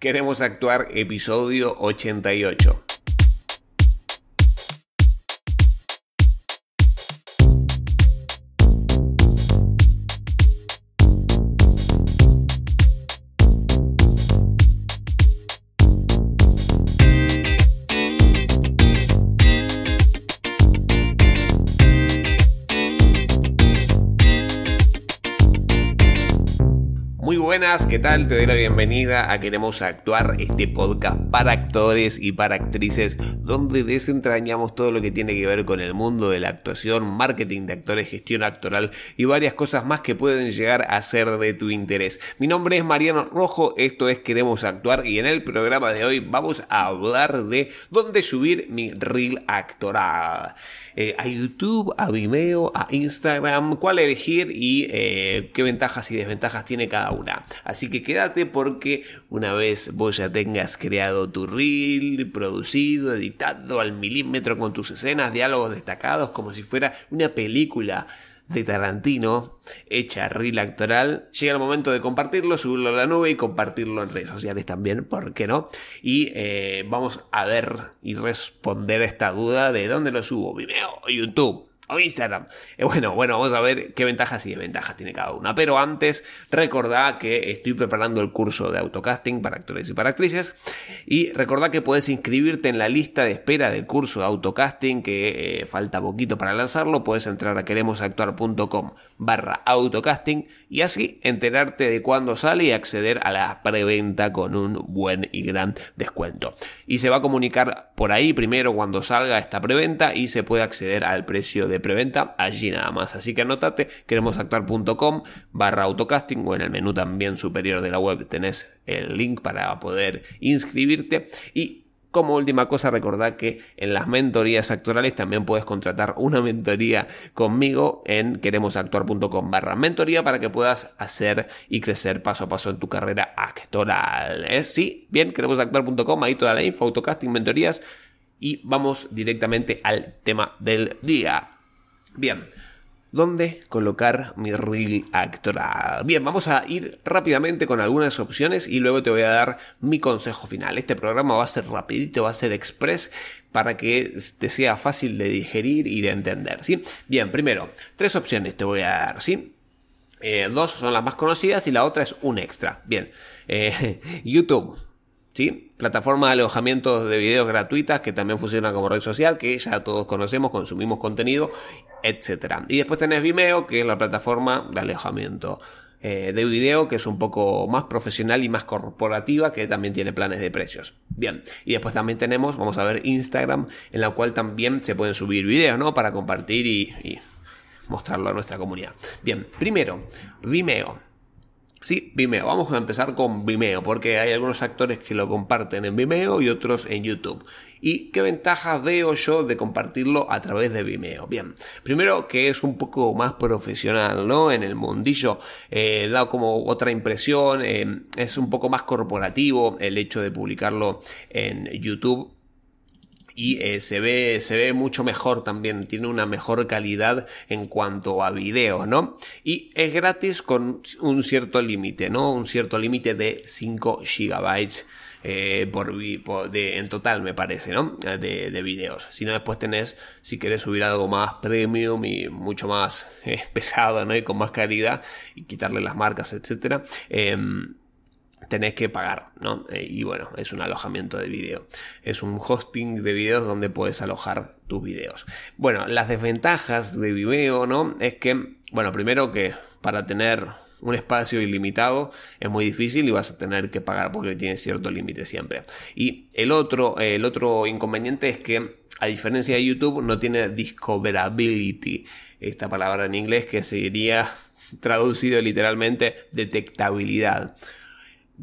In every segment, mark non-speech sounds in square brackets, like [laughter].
Queremos actuar episodio 88. Buenas, ¿qué tal? Te doy la bienvenida a Queremos Actuar, este podcast para actores y para actrices, donde desentrañamos todo lo que tiene que ver con el mundo de la actuación, marketing de actores, gestión actoral y varias cosas más que pueden llegar a ser de tu interés. Mi nombre es Mariano Rojo, esto es Queremos Actuar y en el programa de hoy vamos a hablar de dónde subir mi reel actoral. Eh, a YouTube, a Vimeo, a Instagram, cuál elegir y eh, qué ventajas y desventajas tiene cada una. Así que quédate porque una vez vos ya tengas creado tu reel, producido, editado al milímetro con tus escenas, diálogos destacados como si fuera una película de Tarantino, hecha reel actoral, llega el momento de compartirlo, subirlo a la nube y compartirlo en redes sociales también, ¿por qué no? Y eh, vamos a ver y responder esta duda de dónde lo subo, Vimeo o YouTube o Instagram. Eh, bueno, bueno, vamos a ver qué ventajas y desventajas tiene cada una. Pero antes, recordá que estoy preparando el curso de autocasting para actores y para actrices. Y recordá que puedes inscribirte en la lista de espera del curso de autocasting, que eh, falta poquito para lanzarlo. Puedes entrar a queremosactuar.com barra autocasting y así enterarte de cuándo sale y acceder a la preventa con un buen y gran descuento. Y se va a comunicar por ahí primero cuando salga esta preventa y se puede acceder al precio de preventa allí nada más. Así que anotate queremosactuar.com barra autocasting o en el menú también superior de la web tenés el link para poder inscribirte y como última cosa, recordad que en las mentorías actorales también puedes contratar una mentoría conmigo en queremosactuar.com barra mentoría para que puedas hacer y crecer paso a paso en tu carrera actoral. ¿eh? Sí, bien, queremosactuar.com, ahí toda la info, autocasting, mentorías y vamos directamente al tema del día. Bien, ¿dónde colocar mi reel actoral? Bien, vamos a ir rápidamente con algunas opciones y luego te voy a dar mi consejo final. Este programa va a ser rapidito, va a ser express para que te sea fácil de digerir y de entender, ¿sí? Bien, primero, tres opciones te voy a dar, ¿sí? Eh, dos son las más conocidas y la otra es un extra. Bien, eh, [laughs] YouTube Plataforma de alojamiento de videos gratuitas que también funciona como red social, que ya todos conocemos, consumimos contenido, etc. Y después tenés Vimeo, que es la plataforma de alojamiento eh, de video, que es un poco más profesional y más corporativa, que también tiene planes de precios. Bien, y después también tenemos, vamos a ver, Instagram, en la cual también se pueden subir videos, ¿no? Para compartir y mostrarlo a nuestra comunidad. Bien, primero, Vimeo. Sí, Vimeo. Vamos a empezar con Vimeo, porque hay algunos actores que lo comparten en Vimeo y otros en YouTube. ¿Y qué ventajas veo yo de compartirlo a través de Vimeo? Bien, primero que es un poco más profesional, ¿no? En el mundillo, eh, da como otra impresión, eh, es un poco más corporativo el hecho de publicarlo en YouTube y eh, se, ve, se ve mucho mejor también, tiene una mejor calidad en cuanto a video, ¿no? Y es gratis con un cierto límite, ¿no? Un cierto límite de 5 gigabytes. Eh, por, de, en total me parece, ¿no? De, de, videos. Si no, después tenés, si querés subir algo más premium y mucho más [laughs] eh, pesado, ¿no? Y con más calidad y quitarle las marcas, etcétera. Em, tenés que pagar, ¿no? Eh, y bueno, es un alojamiento de video. Es un hosting de videos donde puedes alojar tus videos. Bueno, las desventajas de Vimeo, ¿no? Es que, bueno, primero que para tener un espacio ilimitado es muy difícil y vas a tener que pagar porque tiene cierto límite siempre. Y el otro, el otro inconveniente es que, a diferencia de YouTube, no tiene discoverability, esta palabra en inglés que sería [laughs] traducido literalmente detectabilidad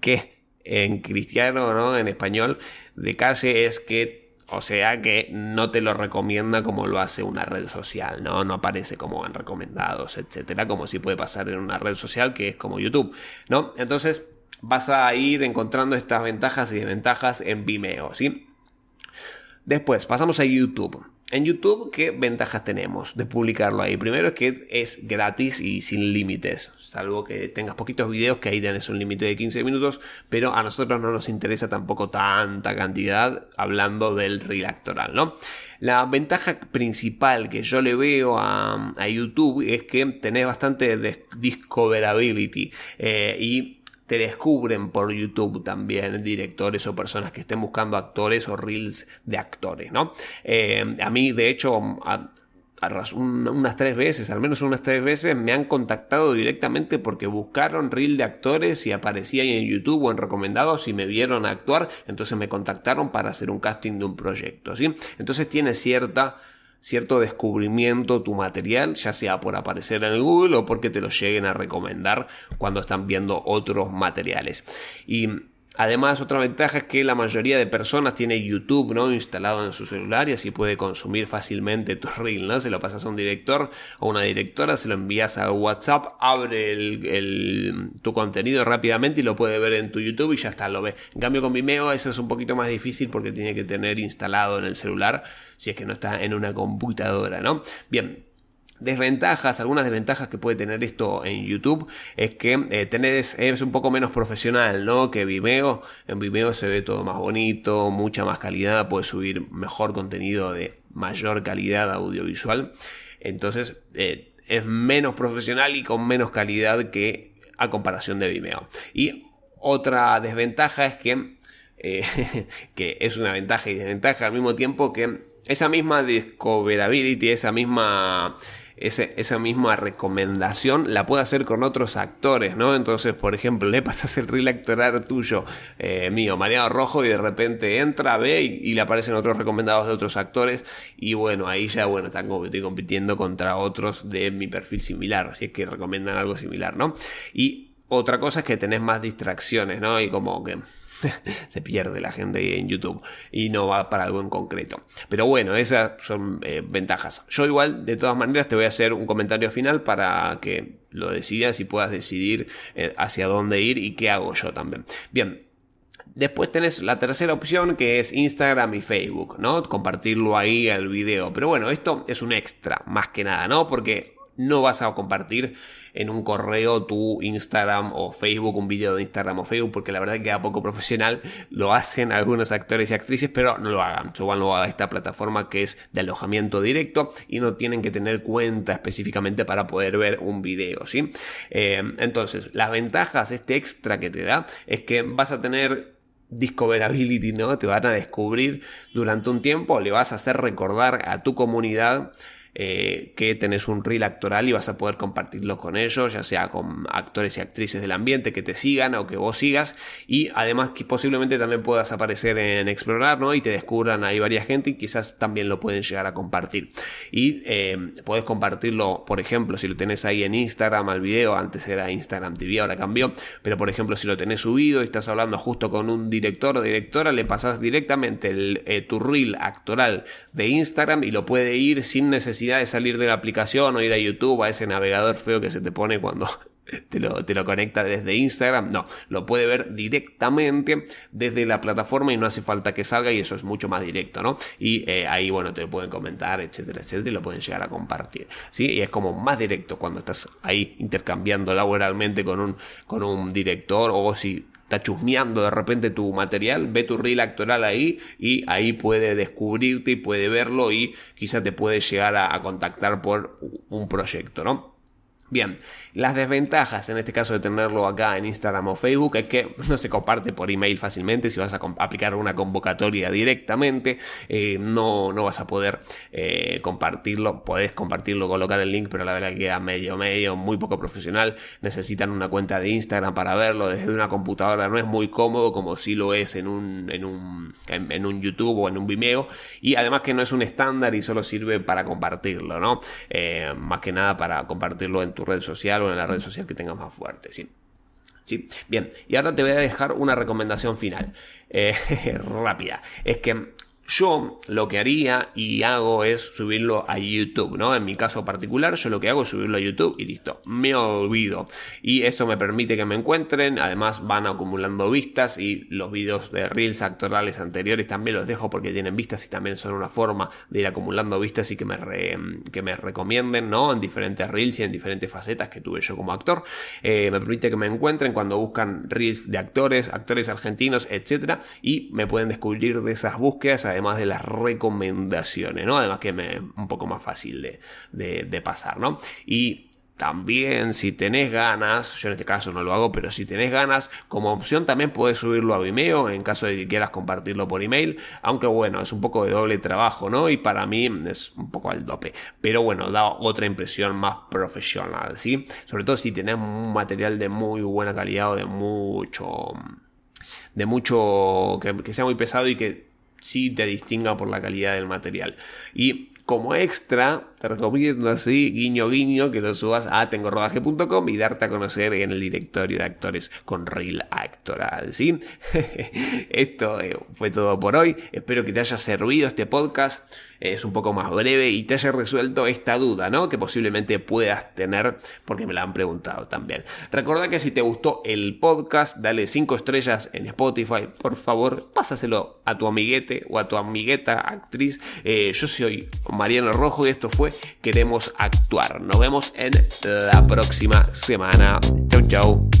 que en cristiano, ¿no? En español, de calle es que, o sea, que no te lo recomienda como lo hace una red social, ¿no? No aparece como en recomendados, etcétera, como si puede pasar en una red social que es como YouTube, ¿no? Entonces vas a ir encontrando estas ventajas y desventajas en Vimeo, ¿sí? Después, pasamos a YouTube. En YouTube, ¿qué ventajas tenemos de publicarlo ahí? Primero es que es gratis y sin límites, salvo que tengas poquitos videos que ahí tenés un límite de 15 minutos, pero a nosotros no nos interesa tampoco tanta cantidad hablando del reel actoral, ¿no? La ventaja principal que yo le veo a, YouTube es que tenés bastante discoverability eh, y te descubren por YouTube también directores o personas que estén buscando actores o reels de actores, ¿no? Eh, a mí, de hecho, unas tres veces, al menos unas tres veces, me han contactado directamente porque buscaron reel de actores y aparecía ahí en YouTube o en recomendados y me vieron actuar, entonces me contactaron para hacer un casting de un proyecto, ¿sí? Entonces tiene cierta cierto descubrimiento tu material, ya sea por aparecer en Google o porque te lo lleguen a recomendar cuando están viendo otros materiales. Y Además, otra ventaja es que la mayoría de personas tiene YouTube ¿no? instalado en su celular y así puede consumir fácilmente tu reel. ¿no? Se lo pasas a un director o una directora, se lo envías a WhatsApp, abre el, tu contenido rápidamente y lo puede ver en tu YouTube y ya está, lo ve. En cambio, con Vimeo eso es un poquito más difícil porque tiene que tener instalado en el celular si es que no está en una computadora. ¿no? Bien, Desventajas, algunas desventajas que puede tener esto en YouTube es que eh, es un poco menos profesional, ¿no? Que Vimeo. En Vimeo se ve todo más bonito, mucha más calidad, puedes subir mejor contenido de mayor calidad audiovisual. Entonces eh, es menos profesional y con menos calidad que a comparación de Vimeo. Y otra desventaja es que, eh, [laughs] que es una ventaja y desventaja al mismo tiempo que esa misma discoverability, esa misma esa misma recomendación la puede hacer con otros actores, ¿no? Entonces, por ejemplo, le pasas el reel actoral tuyo, eh, mío, Mariano Rojo, y de repente entra, ve y, le aparecen otros recomendados de otros actores, y bueno, ahí ya, bueno, estoy compitiendo contra otros de mi perfil similar, así es que recomiendan algo similar, ¿no? Y otra cosa es que tenés más distracciones, ¿no? Y como que [laughs] se pierde la gente en YouTube y no va para algo en concreto. Pero bueno, esas son eh, ventajas. Yo igual, de todas maneras, te voy a hacer un comentario final para que lo decidas y puedas decidir eh, hacia dónde ir y qué hago yo también. Bien, Después tenés la tercera opción que es Instagram y Facebook, ¿no? Compartirlo ahí al video. Pero bueno, esto es un extra, más que nada, ¿no? Porque no vas a compartir en un correo tu Instagram o Facebook, un vídeo de Instagram o Facebook, porque la verdad que queda poco profesional. Lo hacen algunos actores y actrices, pero no lo hagan. Suban a esta plataforma que es de alojamiento directo y no tienen que tener cuenta específicamente para poder ver un video, ¿sí? Eh, entonces, las ventajas, este extra que te da, es que vas a tener discoverability, ¿no? Te van a descubrir durante un tiempo, le vas a hacer recordar a tu comunidad eh, que tenés un reel actoral y vas a poder compartirlo con ellos, ya sea con actores y actrices del ambiente que te sigan o que vos sigas y además que posiblemente también puedas aparecer en Explorar ¿no? y te descubran ahí varias gente y quizás también lo pueden llegar a compartir y eh, puedes compartirlo por ejemplo si lo tenés ahí en Instagram al video antes era Instagram TV ahora cambió pero por ejemplo si lo tenés subido y estás hablando justo con un director o directora le pasas directamente eh, tu reel actoral de Instagram y lo puede ir sin necesidad de salir de la aplicación o ir a YouTube, a ese navegador feo que se te pone cuando [laughs] te lo, te lo, conecta desde Instagram. No, lo puede ver directamente desde la plataforma y no hace falta que salga y eso es mucho más directo, ¿no? Y eh, ahí, bueno, te pueden comentar, etcétera, etcétera, y lo pueden llegar a compartir, ¿sí? Y es como más directo cuando estás ahí intercambiando laboralmente con un, con un director o si chusmeando de repente tu material, ve tu reel actoral ahí y ahí puede descubrirte y puede verlo y quizá te puede llegar a, a contactar por un proyecto, ¿no? Bien, las desventajas en este caso de tenerlo acá en Instagram o Facebook es que no se comparte por email fácilmente. Si vas a aplicar una convocatoria directamente, eh, no, no vas a poder eh, compartirlo. Podés compartirlo, colocar el link, pero la verdad que queda medio, medio, muy poco profesional. Necesitan una cuenta de Instagram para verlo desde una computadora. No es muy cómodo como si lo es en un, en un, en, un YouTube o en un Vimeo. Y además que no es un estándar y solo sirve para compartirlo, ¿no? Eh, más que nada para compartirlo en tu red social o en la red social que tengas más fuerte, ¿sí? Sí, bien, y ahora te voy a dejar una recomendación final, eh, [laughs] rápida. Es que Yo lo que haría y hago es subirlo a YouTube, ¿no? En mi caso particular, yo lo que hago es subirlo a YouTube y listo, me olvido. Y eso me permite que me encuentren, además van acumulando vistas y los videos de Reels actorales anteriores también los dejo porque tienen vistas y también son una forma de ir acumulando vistas y que me, que me recomienden, ¿no? En diferentes Reels y en diferentes facetas que tuve yo como actor. Eh, me permite que me encuentren cuando buscan Reels de actores, actores argentinos, etc. Y me pueden descubrir de esas búsquedas además de las recomendaciones, ¿no? Además que me un poco más fácil de, de pasar, ¿no? Y también, si tenés ganas, yo en este caso no lo hago, pero si tenés ganas, como opción también puedes subirlo a Vimeo en caso de que quieras compartirlo por email. Aunque bueno, es un poco de doble trabajo, ¿no? Y para mí es un poco al dope. Pero bueno, da otra impresión más profesional, ¿sí? Sobre todo si tenés un material de muy buena calidad o de mucho. de mucho. que sea muy pesado y que sí te distinga por la calidad del material. Y como extra, te recomiendo así, guiño guiño, que lo subas a tengorodaje.com y darte a conocer en el directorio de actores con Real Actoral, ¿sí? [laughs] Esto eh, fue todo por hoy. Espero que te haya servido este podcast. Es un poco más breve y te haya resuelto esta duda, ¿no? Que posiblemente puedas tener porque me la han preguntado también. Recuerda que si te gustó el podcast, dale 5 estrellas en Spotify. Por favor, pásaselo a tu amiguete o a tu amigueta actriz. Eh, yo soy Mariano Rojo y esto fue Queremos Actuar. Nos vemos en la próxima semana. Chau, chau.